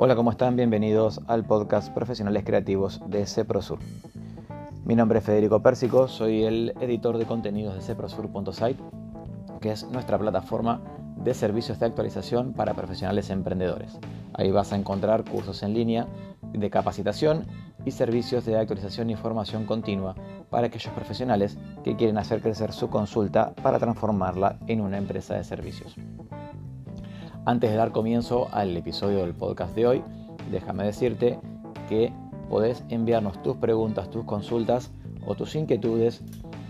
Hola, ¿cómo están? Bienvenidos al podcast Profesionales Creativos de CEPROSUR. Mi nombre es Federico Pérsico, soy el editor de contenidos de ceprosur.site, que es nuestra plataforma de servicios de actualización para profesionales emprendedores. Ahí vas a encontrar cursos en línea de capacitación y servicios de actualización y formación continua para aquellos profesionales que quieren hacer crecer su consulta para transformarla en una empresa de servicios. Antes de dar comienzo al episodio del podcast de hoy, déjame decirte que podés enviarnos tus preguntas, tus consultas o tus inquietudes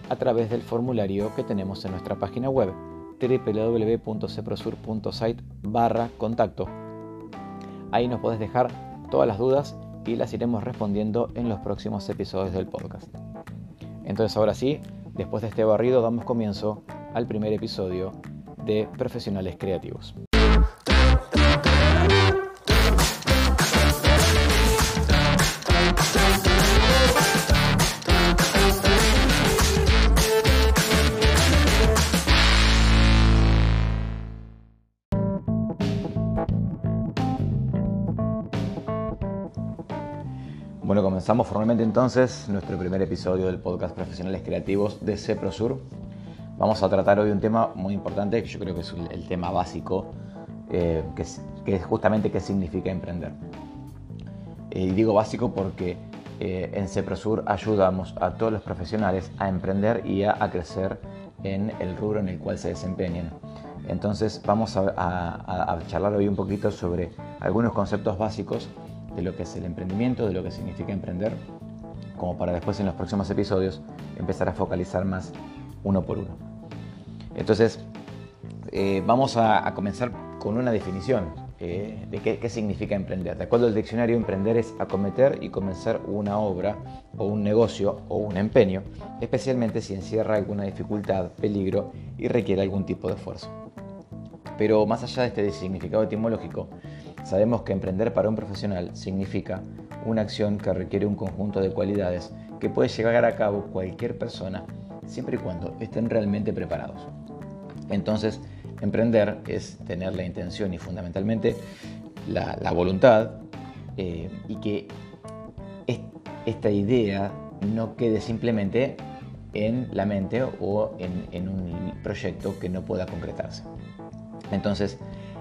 a través del formulario que tenemos en nuestra página web www.ceprosur.site barra contacto. Ahí nos podés dejar todas las dudas y las iremos respondiendo en los próximos episodios del podcast. Entonces ahora sí, después de este barrido damos comienzo al primer episodio de Profesionales Creativos. Bueno, comenzamos formalmente entonces nuestro primer episodio del podcast Profesionales Creativos de CEPROSUR. Vamos a tratar hoy un tema muy importante, que yo creo que es el tema básico, eh, que, es, justamente qué significa emprender. Eh, y digo básico porque eh, en CEPROSUR ayudamos a todos los profesionales a emprender y a, crecer en el rubro en el cual se desempeñen. Entonces vamos a, a charlar hoy un poquito sobre algunos conceptos básicos de lo que es el emprendimiento, de lo que significa emprender, como para después en los próximos episodios empezar a focalizar más uno por uno. Entonces, eh, vamos a, comenzar con una definición eh, de qué, significa emprender. De acuerdo al diccionario, emprender es acometer y comenzar una obra o un negocio o un empeño, especialmente si encierra alguna dificultad, peligro y requiere algún tipo de esfuerzo. Pero más allá de este significado etimológico, Sabemos que emprender para un profesional significa una acción que requiere un conjunto de cualidades que puede llevar a cabo cualquier persona siempre y cuando estén realmente preparados. Entonces, emprender es tener la intención y fundamentalmente la, voluntad eh, y que esta idea no quede simplemente en la mente o en un proyecto que no pueda concretarse. Entonces,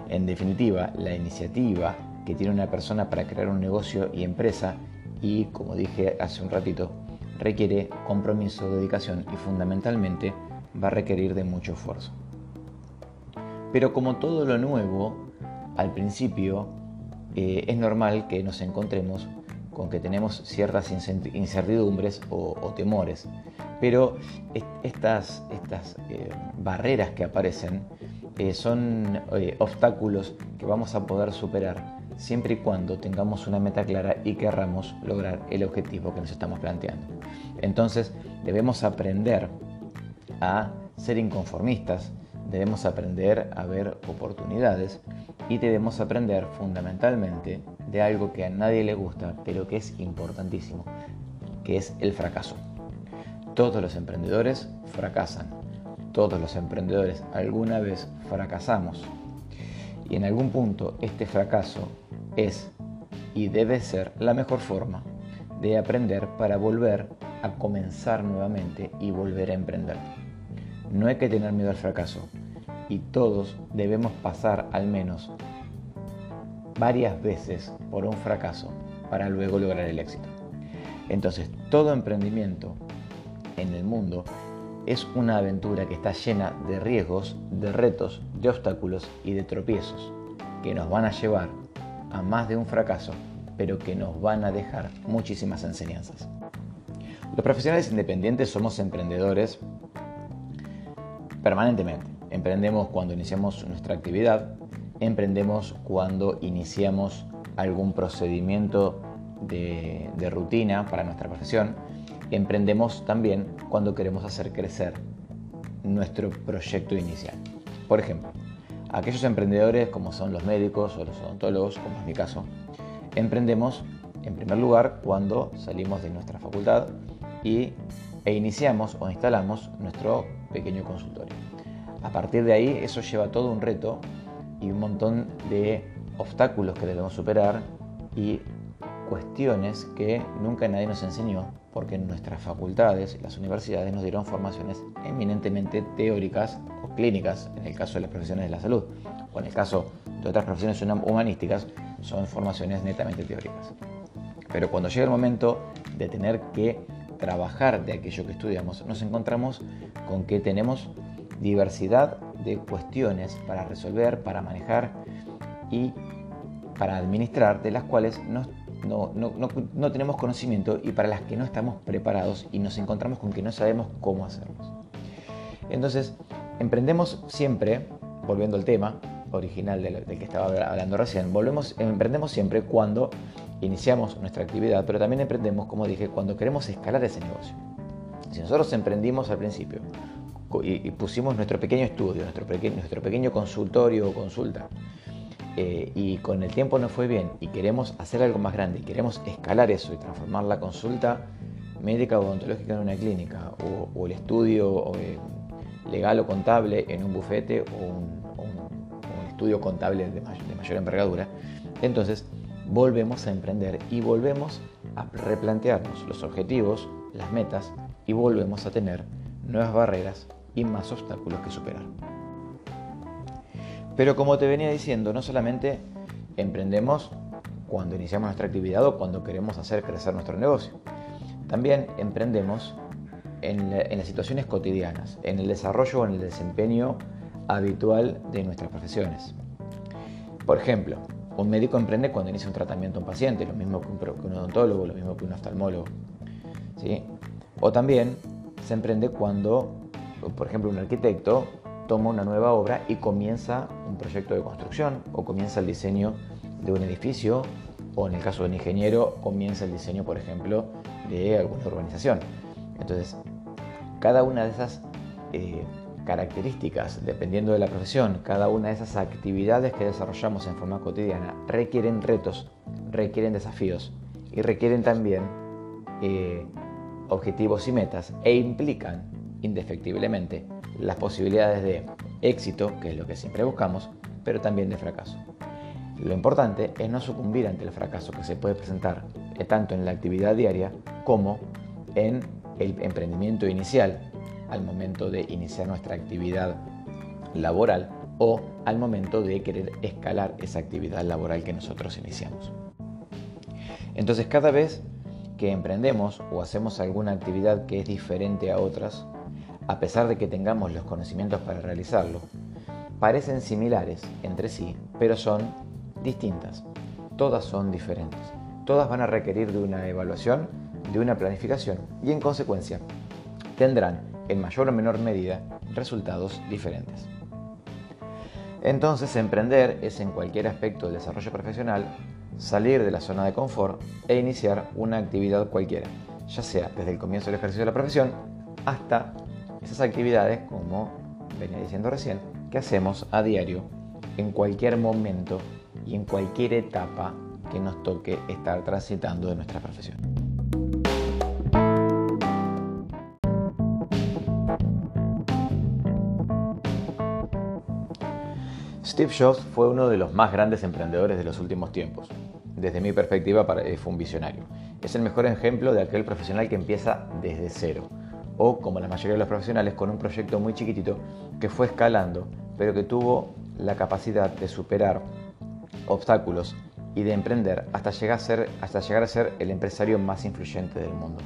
en definitiva, la iniciativa que tiene una persona para crear un negocio y empresa y, como dije hace un ratito, requiere compromiso, dedicación y fundamentalmente va a requerir de mucho esfuerzo. Pero como todo lo nuevo, al principio eh, es normal que nos encontremos con que tenemos ciertas incertidumbres o, temores. Pero estas, estas eh, barreras que aparecen son eh, obstáculos que vamos a poder superar siempre y cuando tengamos una meta clara y querramos lograr el objetivo que nos estamos planteando. Entonces debemos aprender a ser inconformistas, debemos aprender a ver oportunidades y debemos aprender fundamentalmente de algo que a nadie le gusta, pero que es importantísimo, que es el fracaso. Todos los emprendedores fracasan, todos los emprendedores alguna vez fracasamos y en algún punto este fracaso es y debe ser la mejor forma de aprender para volver a comenzar nuevamente y volver a emprender. No hay que tener miedo al fracaso y todos debemos pasar al menos varias veces por un fracaso para luego lograr el éxito. Entonces, todo emprendimiento en el mundo es una aventura que está llena de riesgos, de retos, de obstáculos y de tropiezos que nos van a llevar a más de un fracaso, pero que nos van a dejar muchísimas enseñanzas. Los profesionales independientes somos emprendedores permanentemente. Emprendemos cuando iniciamos nuestra actividad, emprendemos cuando iniciamos algún procedimiento de, de rutina para nuestra profesión, emprendemos también cuando queremos hacer crecer nuestro proyecto inicial. Por ejemplo, aquellos emprendedores como son los médicos o los odontólogos, como es mi caso, emprendemos en primer lugar cuando salimos de nuestra facultad y, e iniciamos o instalamos nuestro pequeño consultorio. A partir de ahí eso lleva todo un reto y un montón de obstáculos que debemos superar y cuestiones que nunca nadie nos enseñó porque nuestras facultades y las universidades nos dieron formaciones eminentemente teóricas o clínicas, en el caso de las profesiones de la salud, o en el caso de otras profesiones humanísticas, son formaciones netamente teóricas. Pero cuando llega el momento de tener que trabajar de aquello que estudiamos, nos encontramos con que tenemos diversidad de cuestiones para resolver, para manejar y para administrar, de las cuales no, no, tenemos conocimiento y para las que no estamos preparados y nos encontramos con que no sabemos cómo hacerlos. Entonces, emprendemos siempre, volviendo al tema original del, que estaba hablando recién, volvemos, emprendemos siempre cuando iniciamos nuestra actividad, pero también emprendemos, como dije, cuando queremos escalar ese negocio. Si nosotros emprendimos al principio y, pusimos nuestro pequeño estudio, nuestro, nuestro pequeño consultorio o consulta, eh, y con el tiempo no fue bien y queremos hacer algo más grande queremos escalar eso y transformar la consulta médica o odontológica en una clínica o, el estudio eh, legal o contable en un bufete o un, estudio contable de mayor envergadura, entonces volvemos a emprender y volvemos a replantearnos los objetivos, las metas y volvemos a tener nuevas barreras y más obstáculos que superar. Pero como te venía diciendo, no solamente emprendemos cuando iniciamos nuestra actividad o cuando queremos hacer crecer nuestro negocio, también emprendemos en, las situaciones cotidianas, en el desarrollo o en el desempeño habitual de nuestras profesiones. Por ejemplo, un médico emprende cuando inicia un tratamiento a un paciente, lo mismo que un, odontólogo, lo mismo que un oftalmólogo. ¿sí? O también se emprende cuando, por ejemplo, un arquitecto toma una nueva obra y comienza un proyecto de construcción o comienza el diseño de un edificio o en el caso de un ingeniero comienza el diseño, por ejemplo, de alguna urbanización. Entonces, cada una de esas eh, características, dependiendo de la profesión, cada una de esas actividades que desarrollamos en forma cotidiana requieren retos, requieren desafíos y requieren también eh, objetivos y metas e implican indefectiblemente las posibilidades de éxito, que es lo que siempre buscamos, pero también de fracaso. Lo importante es no sucumbir ante el fracaso que se puede presentar eh, tanto en la actividad diaria como en el emprendimiento inicial, al momento de iniciar nuestra actividad laboral o al momento de querer escalar esa actividad laboral que nosotros iniciamos. Entonces cada vez que emprendemos o hacemos alguna actividad que es diferente a otras, a pesar de que tengamos los conocimientos para realizarlo, parecen similares entre sí, pero son distintas. Todas son diferentes. Todas van a requerir de una evaluación, de una planificación y en consecuencia tendrán en mayor o menor medida resultados diferentes. Entonces, emprender es en cualquier aspecto del desarrollo profesional salir de la zona de confort e iniciar una actividad cualquiera, ya sea desde el comienzo del ejercicio de la profesión hasta esas actividades, como venía diciendo recién, que hacemos a diario, en cualquier momento y en cualquier etapa que nos toque estar transitando de nuestra profesión. Steve Jobs fue uno de los más grandes emprendedores de los últimos tiempos. Desde mi perspectiva, fue un visionario. Es el mejor ejemplo de aquel profesional que empieza desde cero, o como la mayoría de los profesionales, con un proyecto muy chiquitito que fue escalando, pero que tuvo la capacidad de superar obstáculos y de emprender hasta llegar a ser, hasta llegar a ser el empresario más influyente del mundo.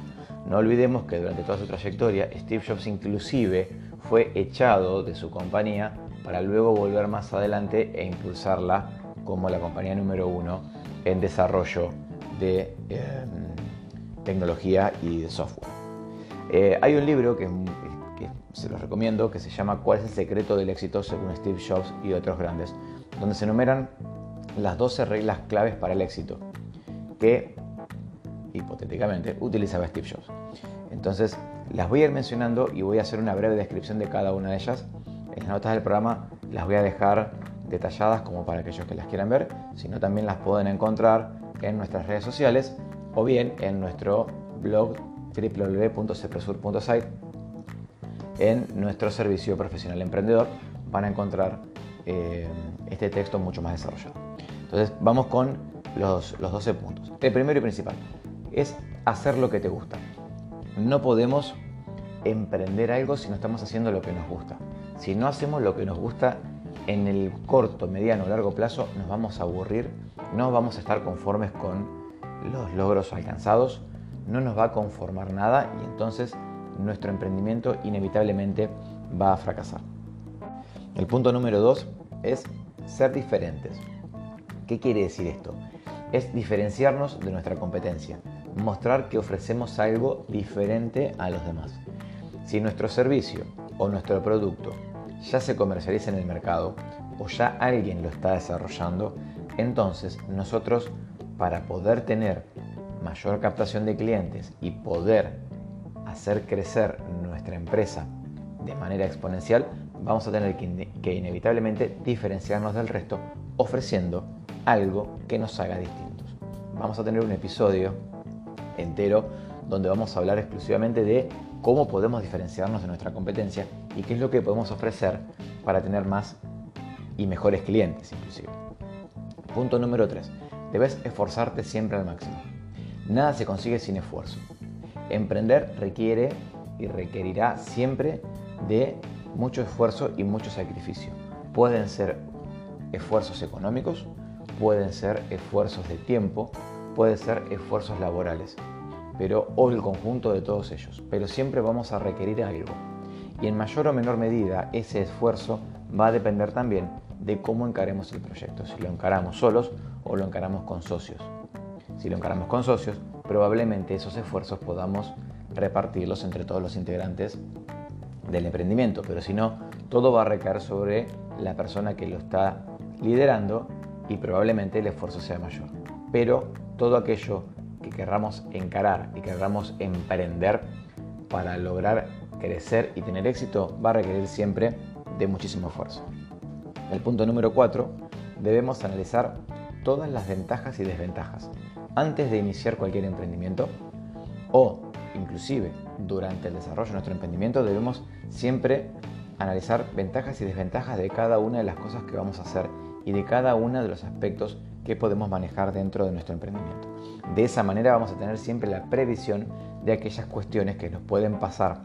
No olvidemos que durante toda su trayectoria, Steve Jobs inclusive fue echado de su compañía para luego volver más adelante e impulsarla como la compañía número uno en desarrollo de em, tecnología y de software. Eh, hay un libro que, se los recomiendo que se llama ¿Cuál es el secreto del éxito según Steve Jobs y otros grandes? donde se enumeran las 12 reglas claves para el éxito que hipotéticamente utilizaba Steve Jobs. Entonces las voy a ir mencionando y voy a hacer una breve descripción de cada una de ellas. En las notas del programa las voy a dejar detalladas como para aquellos que las quieran ver, sino también las pueden encontrar en nuestras redes sociales o bien en nuestro blog www.cepresur.site en nuestro servicio profesional emprendedor van a encontrar eh, este texto mucho más desarrollado. Entonces vamos con los, los 12 puntos. El primero y principal es hacer lo que te gusta. No podemos emprender algo si no estamos haciendo lo que nos gusta. Si no hacemos lo que nos gusta en el corto, mediano o largo plazo, nos vamos a aburrir, no vamos a estar conformes con los logros alcanzados, no nos va a conformar nada y entonces nuestro emprendimiento inevitablemente va a fracasar. El punto número dos es ser diferentes. ¿Qué quiere decir esto? Es diferenciarnos de nuestra competencia, mostrar que ofrecemos algo diferente a los demás. Si nuestro servicio o nuestro producto ya se comercializa en el mercado o ya alguien lo está desarrollando, entonces nosotros para poder tener mayor captación de clientes y poder hacer crecer nuestra empresa de manera exponencial, vamos a tener que, inevitablemente diferenciarnos del resto ofreciendo algo que nos haga distintos. Vamos a tener un episodio entero donde vamos a hablar exclusivamente de cómo podemos diferenciarnos de nuestra competencia y qué es lo que podemos ofrecer para tener más y mejores clientes inclusive. Punto número 3. Debes esforzarte siempre al máximo. Nada se consigue sin esfuerzo. Emprender requiere y requerirá siempre de mucho esfuerzo y mucho sacrificio. Pueden ser esfuerzos económicos, pueden ser esfuerzos de tiempo, pueden ser esfuerzos laborales, pero o el conjunto de todos ellos. Pero siempre vamos a requerir algo. Y en mayor o menor medida ese esfuerzo va a depender también de cómo encaremos el proyecto, si lo encaramos solos o lo encaramos con socios. Si lo encaramos con socios, probablemente esos esfuerzos podamos repartirlos entre todos los integrantes del emprendimiento, pero si no, todo va a recaer sobre la persona que lo está liderando y probablemente el esfuerzo sea mayor. Pero todo aquello que querramos encarar y querramos emprender para lograr crecer y tener éxito va a requerir siempre de muchísimo esfuerzo. El punto número 4, debemos analizar todas las ventajas y desventajas antes de iniciar cualquier emprendimiento o inclusive durante el desarrollo de nuestro emprendimiento debemos siempre analizar ventajas y desventajas de cada una de las cosas que vamos a hacer y de cada uno de los aspectos que podemos manejar dentro de nuestro emprendimiento. De esa manera vamos a tener siempre la previsión de aquellas cuestiones que nos pueden pasar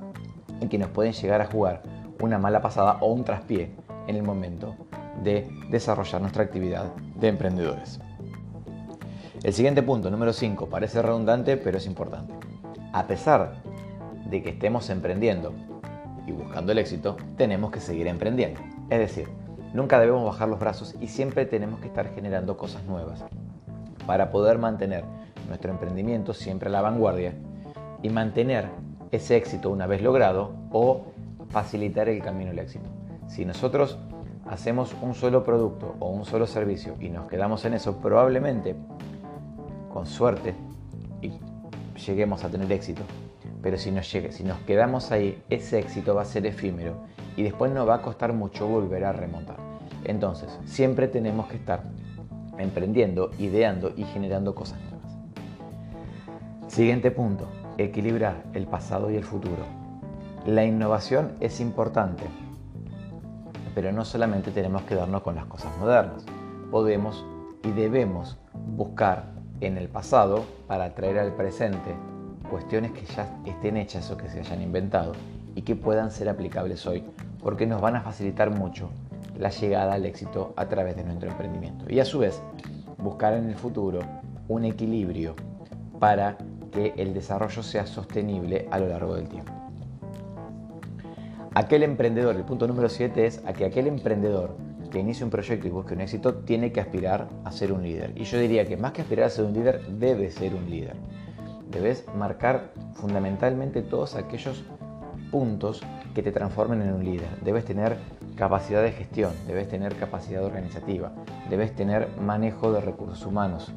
y que nos pueden llegar a jugar una mala pasada o un traspié en el momento de desarrollar nuestra actividad de emprendedores. El siguiente punto, número 5, parece redundante pero es importante. A pesar de que estemos emprendiendo y buscando el éxito, tenemos que seguir emprendiendo. Es decir, nunca debemos bajar los brazos y siempre tenemos que estar generando cosas nuevas para poder mantener nuestro emprendimiento siempre a la vanguardia y mantener ese éxito una vez logrado o facilitar el camino al éxito. Si nosotros hacemos un solo producto o un solo servicio y nos quedamos en eso, probablemente, con suerte, y lleguemos a tener éxito. Pero si nos, llegue, si nos quedamos ahí, ese éxito va a ser efímero y después nos va a costar mucho volver a remontar. Entonces, siempre tenemos que estar emprendiendo, ideando y generando cosas nuevas. Siguiente punto, equilibrar el pasado y el futuro. La innovación es importante, pero no solamente tenemos que darnos con las cosas modernas. Podemos y debemos buscar en el pasado para traer al presente cuestiones que ya estén hechas o que se hayan inventado y que puedan ser aplicables hoy, porque nos van a facilitar mucho la llegada al éxito a través de nuestro emprendimiento. Y a su vez, buscar en el futuro un equilibrio para que el desarrollo sea sostenible a lo largo del tiempo. Aquel emprendedor, el punto número 7 es a que aquel emprendedor que inicie un proyecto y busque un éxito tiene que aspirar a ser un líder. Y yo diría que más que aspirar a ser un líder, debe ser un líder. Debes marcar fundamentalmente todos aquellos puntos que te transformen en un líder. Debes tener capacidad de gestión, debes tener capacidad organizativa, debes tener manejo de recursos humanos.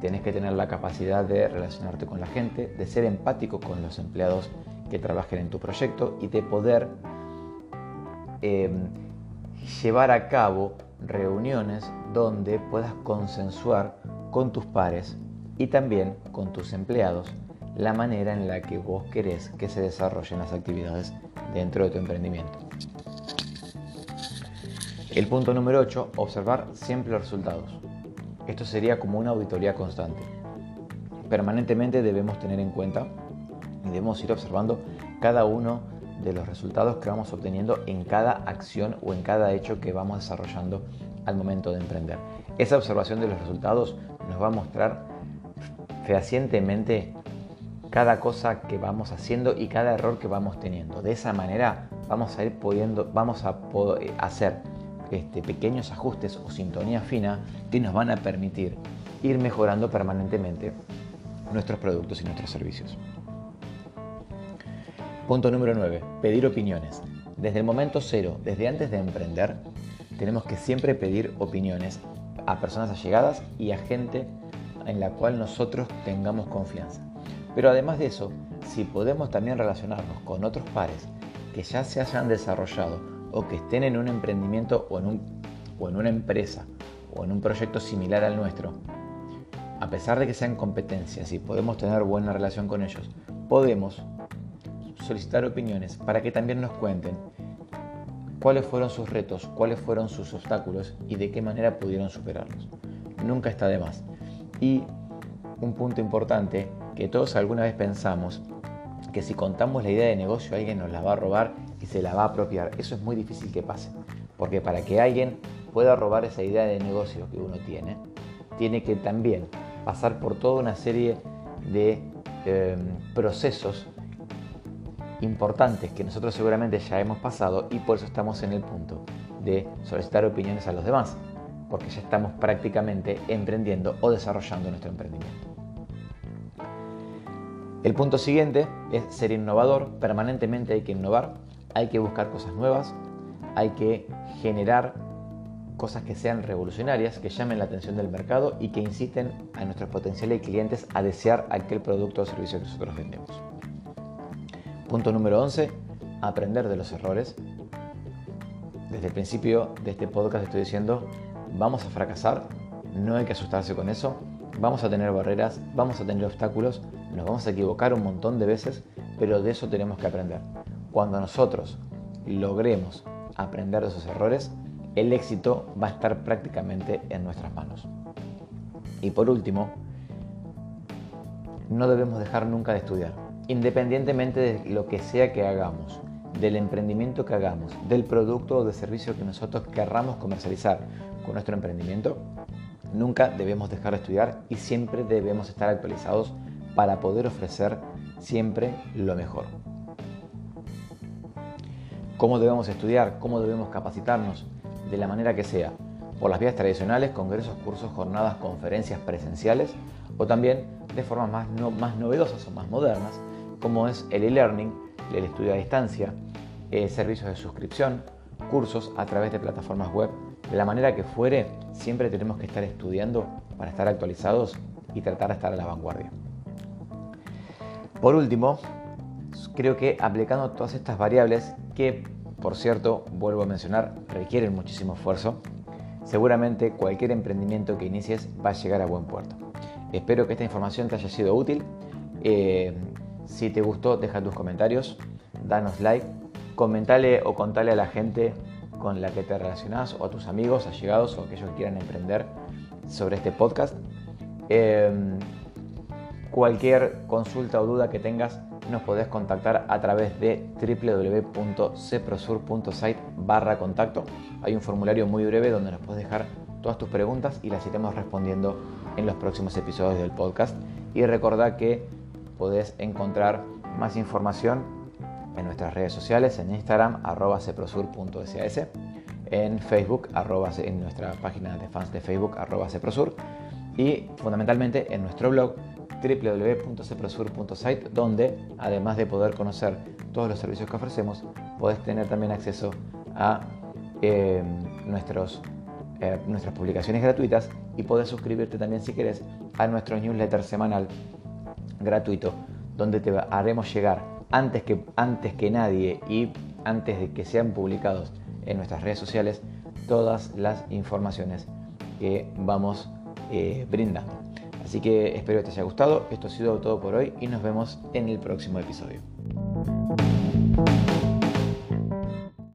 Tienes que tener la capacidad de relacionarte con la gente, de ser empático con los empleados que trabajen en tu proyecto y de poder eh, llevar a cabo reuniones donde puedas consensuar con tus pares y también con tus empleados la manera en la que vos querés que se desarrollen las actividades dentro de tu emprendimiento. El punto número 8, observar siempre los resultados. Esto sería como una auditoría constante. Permanentemente debemos tener en cuenta y debemos ir observando cada uno de los resultados que vamos obteniendo en cada acción o en cada hecho que vamos desarrollando al momento de emprender. Esa observación de los resultados nos va a mostrar fehacientemente cada cosa que vamos haciendo y cada error que vamos teniendo. De esa manera vamos a ir vamos a poder hacer este, pequeños ajustes o sintonía fina que nos van a permitir ir mejorando permanentemente nuestros productos y nuestros servicios. Punto número 9. Pedir opiniones. Desde el momento cero, desde antes de emprender, tenemos que siempre pedir opiniones a personas allegadas y a gente en la cual nosotros tengamos confianza. Pero además de eso, si podemos también relacionarnos con otros pares que ya se hayan desarrollado o que estén en un emprendimiento o en, un, o en una empresa o en un proyecto similar al nuestro, a pesar de que sean competencias y podemos tener buena relación con ellos, podemos solicitar opiniones para que también nos cuenten cuáles fueron sus retos, cuáles fueron sus obstáculos y de qué manera pudieron superarlos. Nunca está de más. Y un punto importante que todos alguna vez pensamos que si contamos la idea de negocio alguien nos la va a robar y se la va a apropiar. Eso es muy difícil que pase, porque para que alguien pueda robar esa idea de negocio que uno tiene, tiene que también pasar por toda una serie de em, procesos importantes que nosotros seguramente ya hemos pasado y por eso estamos en el punto de solicitar opiniones a los demás, porque ya estamos prácticamente emprendiendo o desarrollando nuestro emprendimiento. El punto siguiente es ser innovador, permanentemente hay que innovar hay que buscar cosas nuevas, hay que generar cosas que sean revolucionarias, que llamen la atención del mercado y que inciten a nuestros potenciales clientes a desear aquel producto o servicio que nosotros vendemos. Punto número 11, aprender de los errores. Desde el principio de este podcast estoy diciendo, vamos a fracasar, no hay que asustarse con eso, vamos a tener barreras, vamos a tener obstáculos, nos vamos a equivocar un montón de veces, pero de eso tenemos que aprender. Cuando nosotros logremos aprender de esos errores, el éxito va a estar prácticamente en nuestras manos. Y por último, no debemos dejar nunca de estudiar, independientemente de lo que sea que hagamos, del emprendimiento que hagamos, del producto o de servicio que nosotros querramos comercializar con nuestro emprendimiento, nunca debemos dejar de estudiar y siempre debemos estar actualizados para poder ofrecer siempre lo mejor. Cómo debemos estudiar, cómo debemos capacitarnos, de la manera que sea, por las vías tradicionales, congresos, cursos, jornadas, conferencias presenciales o también de formas más, más novedosas o más modernas, como es el e-learning, el estudio a distancia, eh, servicios de suscripción, cursos a través de plataformas web. De la manera que fuere, siempre tenemos que estar estudiando para estar actualizados y tratar de estar a la vanguardia. Por último, creo que aplicando todas estas variables que, por cierto, vuelvo a mencionar, requieren muchísimo esfuerzo, seguramente cualquier emprendimiento que inicies va a llegar a buen puerto. Espero que esta información te haya sido útil. Eh, si te gustó, deja tus comentarios, danos like, comentale o contale a la gente con la que te relacionás o a tus amigos, allegados o aquellos que quieran emprender sobre este podcast. Eh, cualquier consulta o duda que tengas, nos podés contactar a través de www.ceprosur.site barra contacto. Hay un formulario muy breve donde nos puedes dejar todas tus preguntas y las iremos respondiendo en los próximos episodios del podcast. Y recordad que podés encontrar más información en nuestras redes sociales, en Instagram, arroba ceprosur.sas, en Facebook, arroba, en nuestra página de fans de Facebook, arroba ceprosur, y fundamentalmente en nuestro blog www.ceprosur.site, donde además de poder conocer todos los servicios que ofrecemos, podés tener también acceso a eh, nuestros, eh, nuestras publicaciones gratuitas y podés suscribirte también si querés a nuestro newsletter semanal gratuito, donde te haremos llegar antes que, antes que nadie y antes de que sean publicados en nuestras redes sociales todas las informaciones que vamos eh, brindando. Así que espero que te haya gustado. Esto ha sido todo por hoy y nos vemos en el próximo episodio.